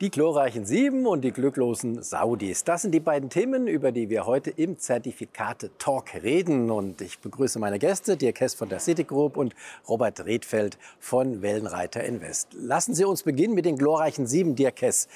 Die glorreichen Sieben und die glücklosen Saudis. Das sind die beiden Themen, über die wir heute im Zertifikate Talk reden. Und ich begrüße meine Gäste, Dirk Hess von der Citigroup und Robert Redfeld von Wellenreiter Invest. Lassen Sie uns beginnen mit den glorreichen Sieben, Dirk Hess.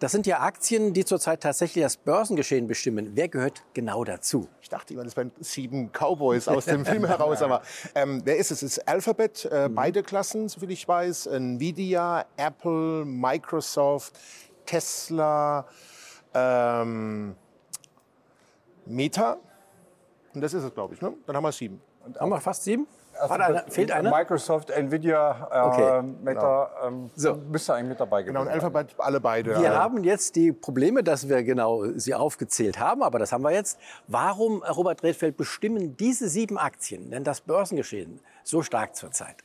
Das sind ja Aktien, die zurzeit tatsächlich das Börsengeschehen bestimmen. Wer gehört genau dazu? Ich dachte immer, das wären sieben Cowboys aus dem Film heraus. Aber ähm, wer ist es? Es ist Alphabet, äh, mhm. beide Klassen, soviel ich weiß. Nvidia, Apple, Microsoft, Tesla, ähm, Meta. Und das ist es, glaube ich. Ne? Dann haben wir sieben. Und haben wir fast sieben? Eine, fehlt einer? Microsoft, Nvidia, äh, okay. Meta, genau. ähm, so. müsste eigentlich mit dabei Genau, und Alphabet, alle beide. Wir haben jetzt die Probleme, dass wir genau sie aufgezählt haben, aber das haben wir jetzt. Warum, Robert Redfeld, bestimmen diese sieben Aktien denn das Börsengeschehen so stark zurzeit?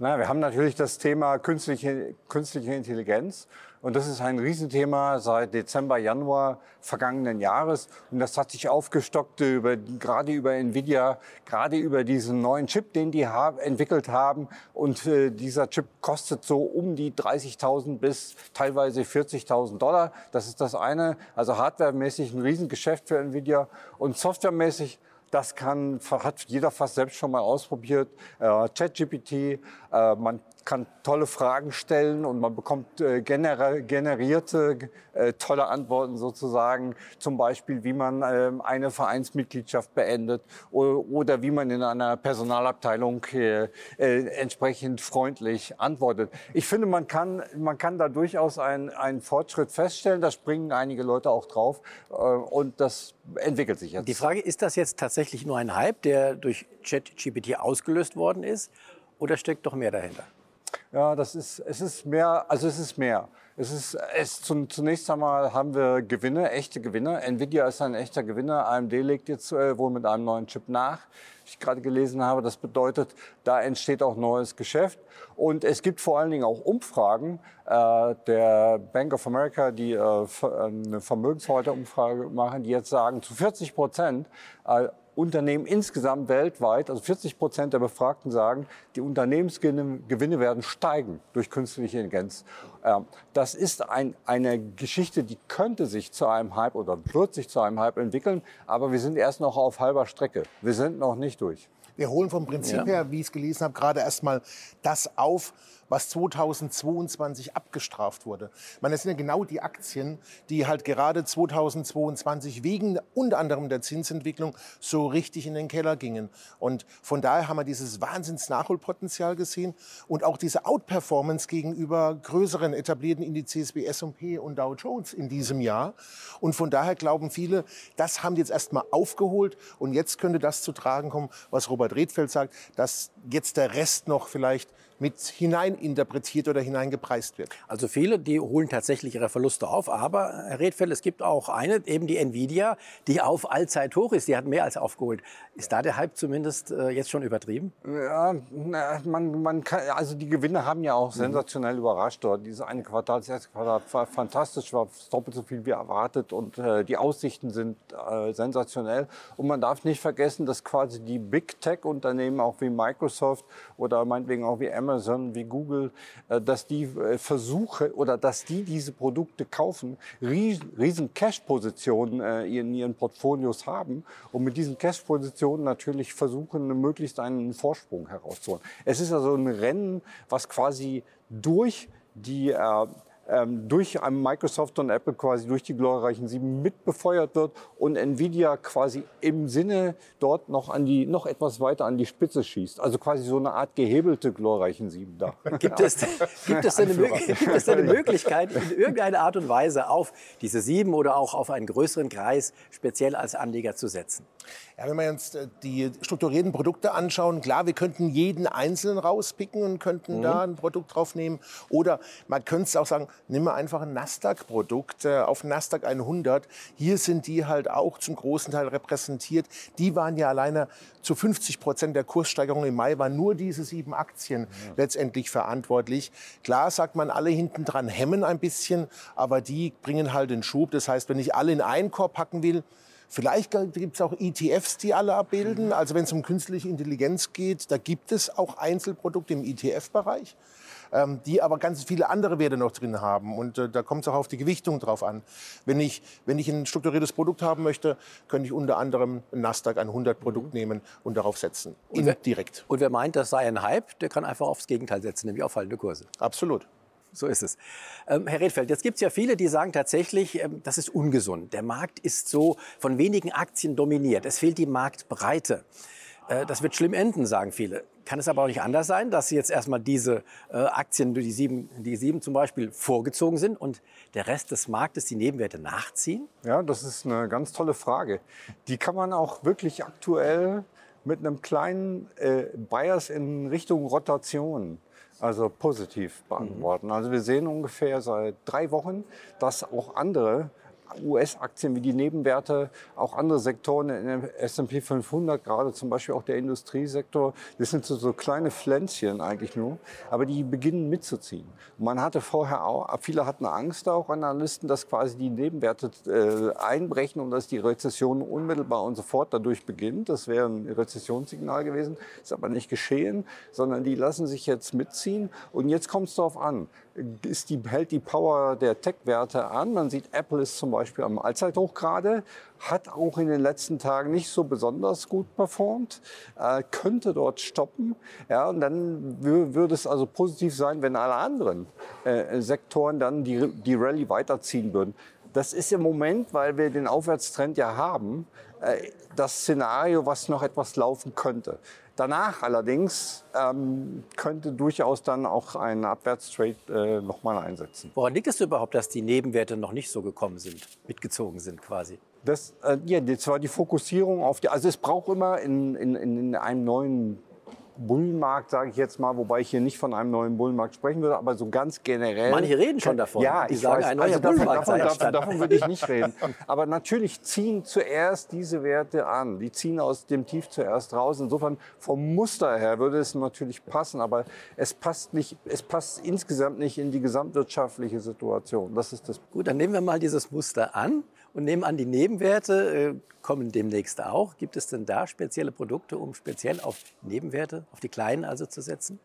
Na, wir haben natürlich das Thema künstliche, künstliche Intelligenz. Und das ist ein Riesenthema seit Dezember, Januar vergangenen Jahres. Und das hat sich aufgestockt über, gerade über Nvidia, gerade über diesen neuen Chip, den die haben, entwickelt haben. Und äh, dieser Chip kostet so um die 30.000 bis teilweise 40.000 Dollar. Das ist das eine. Also hardwaremäßig ein Riesengeschäft für Nvidia. Und softwaremäßig das kann, hat jeder fast selbst schon mal ausprobiert. Äh, ChatGPT, äh, man kann tolle Fragen stellen und man bekommt äh, gener generierte äh, tolle Antworten sozusagen. Zum Beispiel, wie man äh, eine Vereinsmitgliedschaft beendet oder, oder, wie man in einer Personalabteilung äh, entsprechend freundlich antwortet. Ich finde, man kann, man kann da durchaus einen, einen Fortschritt feststellen. Da springen einige Leute auch drauf und das entwickelt sich jetzt. Die Frage, ist das jetzt tatsächlich nur ein Hype, der durch ChatGPT ausgelöst worden ist? Oder steckt doch mehr dahinter? Ja, das ist, es ist mehr, also es ist mehr. Es ist, es, zunächst einmal haben wir Gewinne, echte Gewinne. Nvidia ist ein echter Gewinner. AMD legt jetzt äh, wohl mit einem neuen Chip nach. wie Ich gerade gelesen habe, das bedeutet, da entsteht auch neues Geschäft. Und es gibt vor allen Dingen auch Umfragen. Äh, der Bank of America, die äh, eine Vermögensverwalterumfrage machen, die jetzt sagen, zu 40 Prozent äh, Unternehmen insgesamt weltweit, also 40 Prozent der Befragten sagen, die Unternehmensgewinne werden steigen durch künstliche Intelligenz. Ähm, das ist ein, eine Geschichte, die könnte sich zu einem Hype oder wird sich zu einem Hype entwickeln, aber wir sind erst noch auf halber Strecke. Wir sind noch nicht durch. Wir holen vom Prinzip ja. her, wie ich es gelesen habe, gerade erstmal das auf, was 2022 abgestraft wurde. Ich meine, das sind ja genau die Aktien, die halt gerade 2022 wegen unter anderem der Zinsentwicklung so richtig in den Keller gingen. Und von daher haben wir dieses Wahnsinns-Nachholpotenzial gesehen und auch diese Outperformance gegenüber größeren etablierten Indizes wie S&P und Dow Jones in diesem Jahr. Und von daher glauben viele, das haben die jetzt erstmal aufgeholt und jetzt könnte das zu tragen kommen, was Robert Redfeld sagt, dass jetzt der Rest noch vielleicht mit hineininterpretiert oder hineingepreist wird. Also viele, die holen tatsächlich ihre Verluste auf. Aber, Herr Redfeld, es gibt auch eine, eben die Nvidia, die auf Allzeithoch ist. Die hat mehr als aufgeholt. Ist da der Hype zumindest äh, jetzt schon übertrieben? Ja, man, man kann, also die Gewinne haben ja auch sensationell mhm. überrascht dort. Diese eine Quartal, das erste Quartal war fantastisch, war doppelt so viel wie erwartet und äh, die Aussichten sind äh, sensationell. Und man darf nicht vergessen, dass quasi die Big Tech Unternehmen auch wie Microsoft oder meinetwegen auch wie Amazon Amazon, wie Google, äh, dass die äh, Versuche oder dass die diese Produkte kaufen, riesen Cash-Positionen äh, in ihren Portfolios haben und mit diesen Cash-Positionen natürlich versuchen, möglichst einen Vorsprung herauszuholen. Es ist also ein Rennen, was quasi durch die ähm, durch Microsoft und Apple quasi durch die glorreichen Sieben mitbefeuert wird und Nvidia quasi im Sinne dort noch an die noch etwas weiter an die Spitze schießt. Also quasi so eine Art gehebelte glorreichen Sieben da. Gibt es, gibt es, eine, gibt es eine Möglichkeit, in irgendeiner Art und Weise auf diese Sieben oder auch auf einen größeren Kreis speziell als Anleger zu setzen? Ja, wenn wir uns äh, die strukturierten Produkte anschauen, klar, wir könnten jeden einzelnen rauspicken und könnten mhm. da ein Produkt drauf nehmen. Oder man könnte es auch sagen, nimm mal einfach ein Nasdaq-Produkt äh, auf Nasdaq 100. Hier sind die halt auch zum großen Teil repräsentiert. Die waren ja alleine zu 50 Prozent der Kurssteigerung im Mai, waren nur diese sieben Aktien ja. letztendlich verantwortlich. Klar sagt man, alle hinten dran hemmen ein bisschen, aber die bringen halt den Schub. Das heißt, wenn ich alle in einen Korb packen will, Vielleicht gibt es auch ETFs, die alle abbilden. Mhm. Also wenn es um künstliche Intelligenz geht, da gibt es auch Einzelprodukte im ETF-Bereich. Ähm, die aber ganz viele andere Werte noch drin haben. Und äh, da kommt es auch auf die Gewichtung drauf an. Wenn ich, wenn ich ein strukturiertes Produkt haben möchte, könnte ich unter anderem ein Nasdaq 100 Produkt nehmen und darauf setzen. Und wer, direkt. Und wer meint, das sei ein Hype, der kann einfach aufs Gegenteil setzen, nämlich auf fallende Kurse. Absolut. So ist es. Ähm, Herr Redfeld, jetzt gibt es ja viele, die sagen tatsächlich, ähm, das ist ungesund. Der Markt ist so von wenigen Aktien dominiert. Es fehlt die Marktbreite. Äh, das wird schlimm enden, sagen viele. Kann es aber auch nicht anders sein, dass jetzt erstmal diese äh, Aktien, die sieben, die sieben zum Beispiel, vorgezogen sind und der Rest des Marktes die Nebenwerte nachziehen? Ja, das ist eine ganz tolle Frage. Die kann man auch wirklich aktuell mit einem kleinen äh, Bias in Richtung Rotation also positiv beantworten. Mhm. Also wir sehen ungefähr seit drei Wochen, dass auch andere US-Aktien wie die Nebenwerte, auch andere Sektoren in der S&P 500, gerade zum Beispiel auch der Industriesektor, das sind so, so kleine Pflänzchen eigentlich nur, aber die beginnen mitzuziehen. Und man hatte vorher auch, viele hatten Angst auch, Analysten, dass quasi die Nebenwerte äh, einbrechen und dass die Rezession unmittelbar und sofort dadurch beginnt. Das wäre ein Rezessionssignal gewesen, ist aber nicht geschehen, sondern die lassen sich jetzt mitziehen und jetzt kommt es darauf an, ist die, hält die Power der Tech-Werte an. Man sieht, Apple ist zum Beispiel am Allzeithoch gerade, hat auch in den letzten Tagen nicht so besonders gut performt, äh, könnte dort stoppen. Ja, und dann würde es also positiv sein, wenn alle anderen äh, Sektoren dann die, die Rallye weiterziehen würden. Das ist im Moment, weil wir den Aufwärtstrend ja haben, äh, das Szenario, was noch etwas laufen könnte. Danach allerdings ähm, könnte durchaus dann auch ein Abwärtstrade äh, nochmal einsetzen. Woran liegt es überhaupt, dass die Nebenwerte noch nicht so gekommen sind, mitgezogen sind quasi? Das, äh, ja, das war die Fokussierung auf die, also es braucht immer in, in, in einem neuen Bullenmarkt, sage ich jetzt mal, wobei ich hier nicht von einem neuen Bullenmarkt sprechen würde, aber so ganz generell. Manche reden schon davon. Ja, ich sagen, weiß, ein neuer also Bullenmarkt davon, davon, davon, davon würde ich nicht reden. Aber natürlich ziehen zuerst diese Werte an. Die ziehen aus dem Tief zuerst raus. Insofern vom Muster her würde es natürlich passen, aber es passt nicht, es passt insgesamt nicht in die gesamtwirtschaftliche Situation. Das ist das. Gut, dann nehmen wir mal dieses Muster an und nehmen an, die Nebenwerte äh, kommen demnächst auch. Gibt es denn da spezielle Produkte, um speziell auf Nebenwerte, auf die kleinen also zu setzen?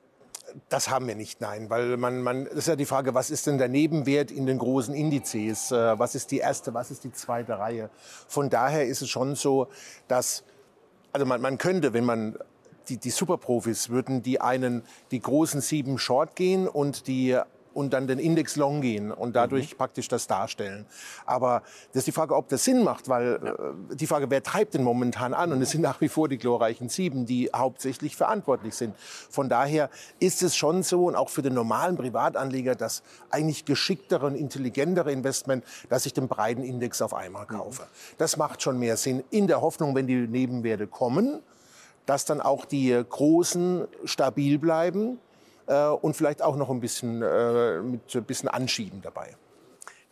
Das haben wir nicht, nein, weil man, man, das ist ja die Frage, was ist denn der Nebenwert in den großen Indizes? Äh, was ist die erste, was ist die zweite Reihe? Von daher ist es schon so, dass, also man, man könnte, wenn man die, die Superprofis würden die einen, die großen sieben Short gehen und die und dann den Index Long gehen und dadurch mhm. praktisch das darstellen. Aber das ist die Frage, ob das Sinn macht, weil ja. äh, die Frage, wer treibt denn momentan an? Und es sind nach wie vor die glorreichen Sieben, die hauptsächlich verantwortlich sind. Von daher ist es schon so und auch für den normalen Privatanleger das eigentlich geschicktere und intelligentere Investment, dass ich den breiten Index auf einmal kaufe. Mhm. Das macht schon mehr Sinn in der Hoffnung, wenn die Nebenwerte kommen, dass dann auch die großen stabil bleiben und vielleicht auch noch ein bisschen, äh, mit ein bisschen Anschieben dabei.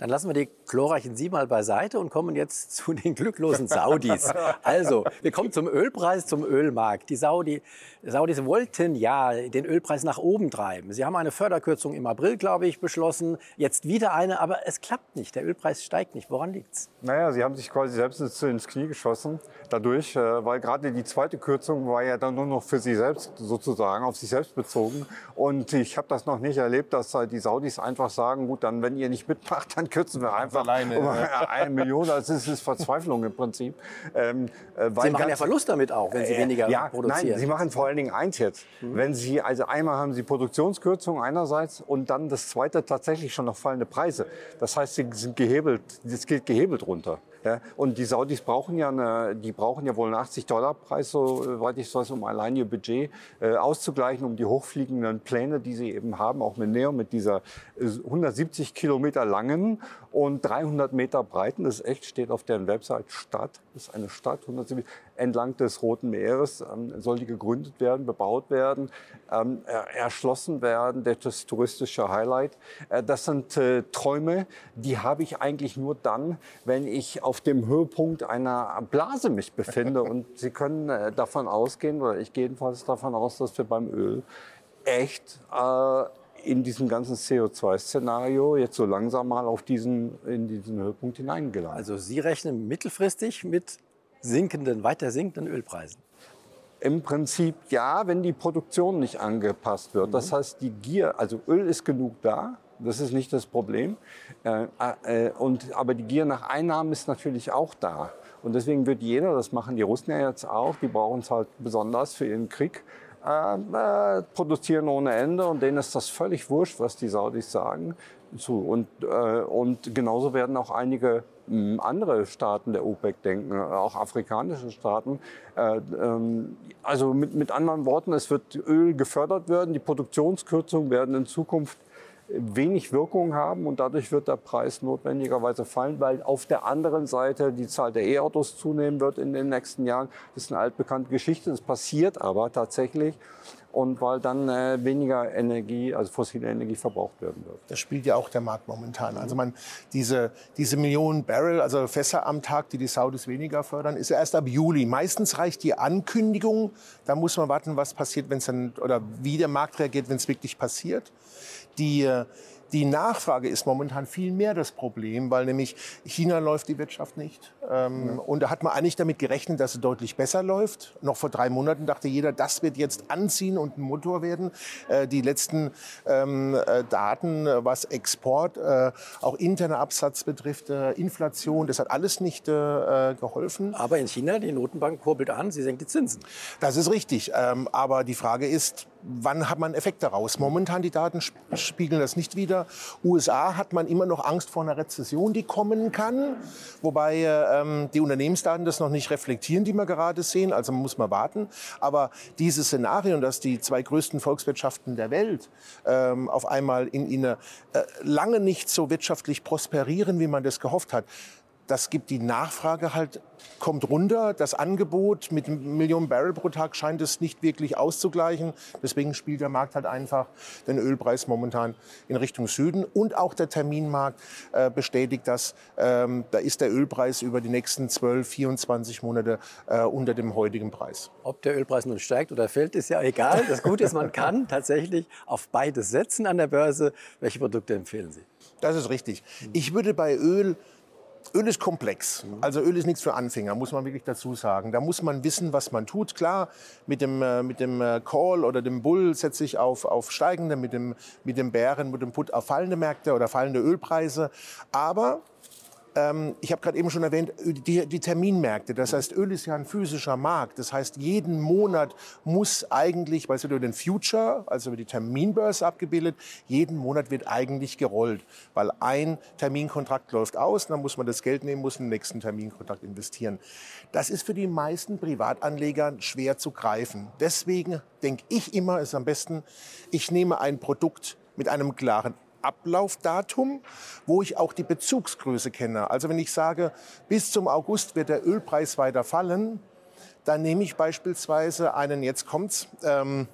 Dann lassen wir die glorreichen Sie mal beiseite und kommen jetzt zu den glücklosen Saudis. Also, wir kommen zum Ölpreis, zum Ölmarkt. Die Saudi, Saudis wollten ja den Ölpreis nach oben treiben. Sie haben eine Förderkürzung im April, glaube ich, beschlossen. Jetzt wieder eine, aber es klappt nicht. Der Ölpreis steigt nicht. Woran liegt's? Naja, sie haben sich quasi selbst ins Knie geschossen dadurch, äh, weil gerade die zweite Kürzung war ja dann nur noch für sie selbst sozusagen, auf sich selbst bezogen. Und ich habe das noch nicht erlebt, dass die Saudis einfach sagen, gut, dann wenn ihr nicht mitmacht, dann kürzen wir einfach alleine, um eine Million. Also es ist Verzweiflung im Prinzip. Ähm, äh, sie machen ja Verlust damit auch, wenn sie äh, weniger ja, produzieren. Nein, sie machen vor allen Dingen eins jetzt. Mhm. Wenn sie, also einmal haben sie Produktionskürzungen einerseits und dann das zweite tatsächlich schon noch fallende Preise. Das heißt, sie sind gehebelt, das geht gehebelt runter. Ja, und die Saudis brauchen ja, eine, die brauchen ja wohl einen 80 Dollar Preis, soweit ich weiß, um allein ihr Budget äh, auszugleichen, um die hochfliegenden Pläne, die sie eben haben, auch mit Neo, mit dieser 170 äh, Kilometer langen und 300 Meter breiten, das ist echt, steht auf deren Website. Stadt, ist eine Stadt, 170, entlang des Roten Meeres ähm, soll die gegründet werden, bebaut werden, ähm, erschlossen werden, das touristische Highlight. Äh, das sind äh, Träume, die habe ich eigentlich nur dann, wenn ich auf dem Höhepunkt einer Blase mich befinde. Und Sie können äh, davon ausgehen, oder ich gehe jedenfalls davon aus, dass wir beim Öl echt äh, in diesem ganzen CO2-Szenario jetzt so langsam mal auf diesen, in diesen Höhepunkt hineingelangt. Also Sie rechnen mittelfristig mit sinkenden, weiter sinkenden Ölpreisen? Im Prinzip ja, wenn die Produktion nicht angepasst wird. Das heißt, die Gier, also Öl ist genug da, das ist nicht das Problem. Äh, äh, und, aber die Gier nach Einnahmen ist natürlich auch da. Und deswegen wird jeder, das machen die Russen ja jetzt auch, die brauchen es halt besonders für ihren Krieg, äh, produzieren ohne Ende und denen ist das völlig wurscht, was die Saudis sagen. Zu. Und, äh, und genauso werden auch einige mh, hm, andere Staaten der OPEC denken, auch afrikanische Staaten. Äh, ähm, also mit, mit anderen Worten, es wird Öl gefördert werden, die Produktionskürzungen werden in Zukunft wenig Wirkung haben und dadurch wird der Preis notwendigerweise fallen, weil auf der anderen Seite die Zahl der E-Autos zunehmen wird in den nächsten Jahren. Das ist eine altbekannte Geschichte, das passiert aber tatsächlich und weil dann äh, weniger Energie, also fossile Energie verbraucht werden wird. Das spielt ja auch der Markt momentan. Also man, diese, diese Millionen Barrel, also Fässer am Tag, die die Saudis weniger fördern, ist erst ab Juli. Meistens reicht die Ankündigung, da muss man warten, was passiert, wenn es dann, oder wie der Markt reagiert, wenn es wirklich passiert. Die, äh, die Nachfrage ist momentan viel mehr das Problem, weil nämlich China läuft die Wirtschaft nicht. Ähm, ja. Und da hat man eigentlich damit gerechnet, dass es deutlich besser läuft. Noch vor drei Monaten dachte jeder, das wird jetzt anziehen und ein Motor werden. Äh, die letzten ähm, äh, Daten, was Export, äh, auch interner Absatz betrifft, äh, Inflation, das hat alles nicht äh, geholfen. Aber in China, die Notenbank kurbelt an, sie senkt die Zinsen. Das ist richtig. Ähm, aber die Frage ist, wann hat man einen Effekt daraus? Momentan die Daten spiegeln das nicht wieder. USA hat man immer noch Angst vor einer Rezession, die kommen kann, wobei ähm, die Unternehmensdaten das noch nicht reflektieren, die wir gerade sehen. Also man muss mal warten. Aber dieses Szenario, dass die zwei größten Volkswirtschaften der Welt ähm, auf einmal in, in äh, lange nicht so wirtschaftlich prosperieren, wie man das gehofft hat, das gibt die Nachfrage halt, kommt runter. Das Angebot mit Millionen Barrel pro Tag scheint es nicht wirklich auszugleichen. Deswegen spielt der Markt halt einfach den Ölpreis momentan in Richtung Süden. Und auch der Terminmarkt äh, bestätigt das. Ähm, da ist der Ölpreis über die nächsten 12, 24 Monate äh, unter dem heutigen Preis. Ob der Ölpreis nun steigt oder fällt, ist ja egal. Das Gute ist, man kann tatsächlich auf beides setzen an der Börse. Welche Produkte empfehlen Sie? Das ist richtig. Ich würde bei Öl Öl ist komplex. Also Öl ist nichts für Anfänger, muss man wirklich dazu sagen. Da muss man wissen, was man tut. Klar, mit dem, äh, mit dem äh, Call oder dem Bull setze ich auf, auf steigende, mit dem, mit dem Bären, mit dem Put auf fallende Märkte oder fallende Ölpreise. Aber ähm, ich habe gerade eben schon erwähnt, die, die, Terminmärkte. Das heißt, Öl ist ja ein physischer Markt. Das heißt, jeden Monat muss eigentlich, weil es wird über den Future, also über die Terminbörse abgebildet, jeden Monat wird eigentlich gerollt. Weil ein Terminkontrakt läuft aus, dann muss man das Geld nehmen, muss in den nächsten Terminkontrakt investieren. Das ist für die meisten Privatanleger schwer zu greifen. Deswegen denke ich immer, ist am besten, ich nehme ein Produkt mit einem klaren Ablaufdatum, wo ich auch die Bezugsgröße kenne. Also wenn ich sage, bis zum August wird der Ölpreis weiter fallen, dann nehme ich beispielsweise einen, jetzt kommt's, ähm,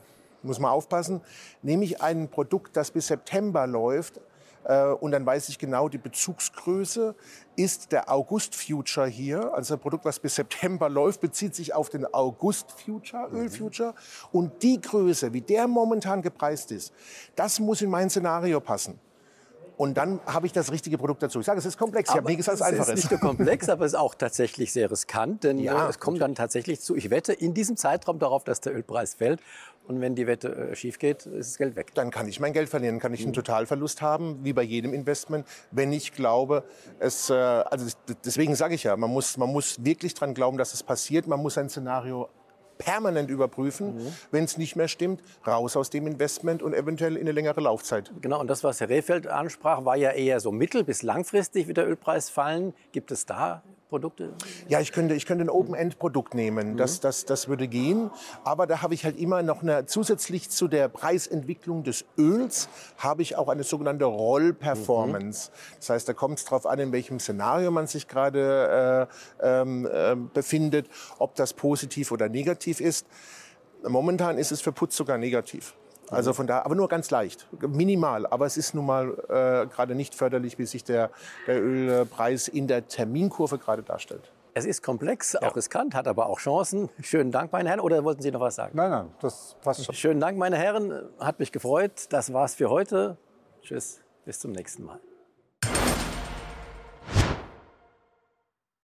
muss man aufpassen, nehme ich ein Produkt, das bis September läuft, und dann weiß ich genau die Bezugsgröße. Ist der August-Future hier, also ein Produkt, was bis September läuft, bezieht sich auf den August-Future, mhm. Öl-Future. Und die Größe, wie der momentan gepreist ist, das muss in mein Szenario passen. Und dann habe ich das richtige Produkt dazu. Ich sage, es ist komplex. Ich habe nie gesagt, es ist einfach. Es ist nicht nur komplex, aber es ist auch tatsächlich sehr riskant, denn ja, es kommt dann tatsächlich zu. Ich wette in diesem Zeitraum darauf, dass der Ölpreis fällt. Und wenn die Wette äh, schief geht, ist das Geld weg. Dann kann ich mein Geld verlieren, kann ich einen mhm. Totalverlust haben, wie bei jedem Investment, wenn ich glaube, es, äh, also deswegen sage ich ja, man muss, man muss wirklich dran glauben, dass es passiert. Man muss ein Szenario permanent überprüfen. Mhm. Wenn es nicht mehr stimmt, raus aus dem Investment und eventuell in eine längere Laufzeit. Genau, und das, was Herr Rehfeld ansprach, war ja eher so mittel- bis langfristig wird der Ölpreis fallen. Gibt es da Produkte? Ja, ich könnte, ich könnte ein Open-End-Produkt nehmen. Mhm. Das, das, das würde gehen. Aber da habe ich halt immer noch eine, zusätzlich zu der Preisentwicklung des Öls, habe ich auch eine sogenannte Roll-Performance. Mhm. Das heißt, da kommt es darauf an, in welchem Szenario man sich gerade äh, äh, befindet, ob das positiv oder negativ ist. Momentan ist es für Putz sogar negativ. Also von da, aber nur ganz leicht, minimal. Aber es ist nun mal äh, gerade nicht förderlich, wie sich der, der Ölpreis in der Terminkurve gerade darstellt. Es ist komplex, auch ja. riskant, hat aber auch Chancen. Schönen Dank, meine Herren. Oder wollten Sie noch was sagen? Nein, nein, das passt schon. Schönen Dank, meine Herren. Hat mich gefreut. Das war's für heute. Tschüss, bis zum nächsten Mal.